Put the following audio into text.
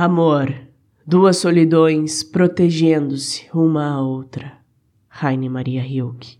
Amor, duas solidões protegendo-se uma à outra. Raine Maria Hilke.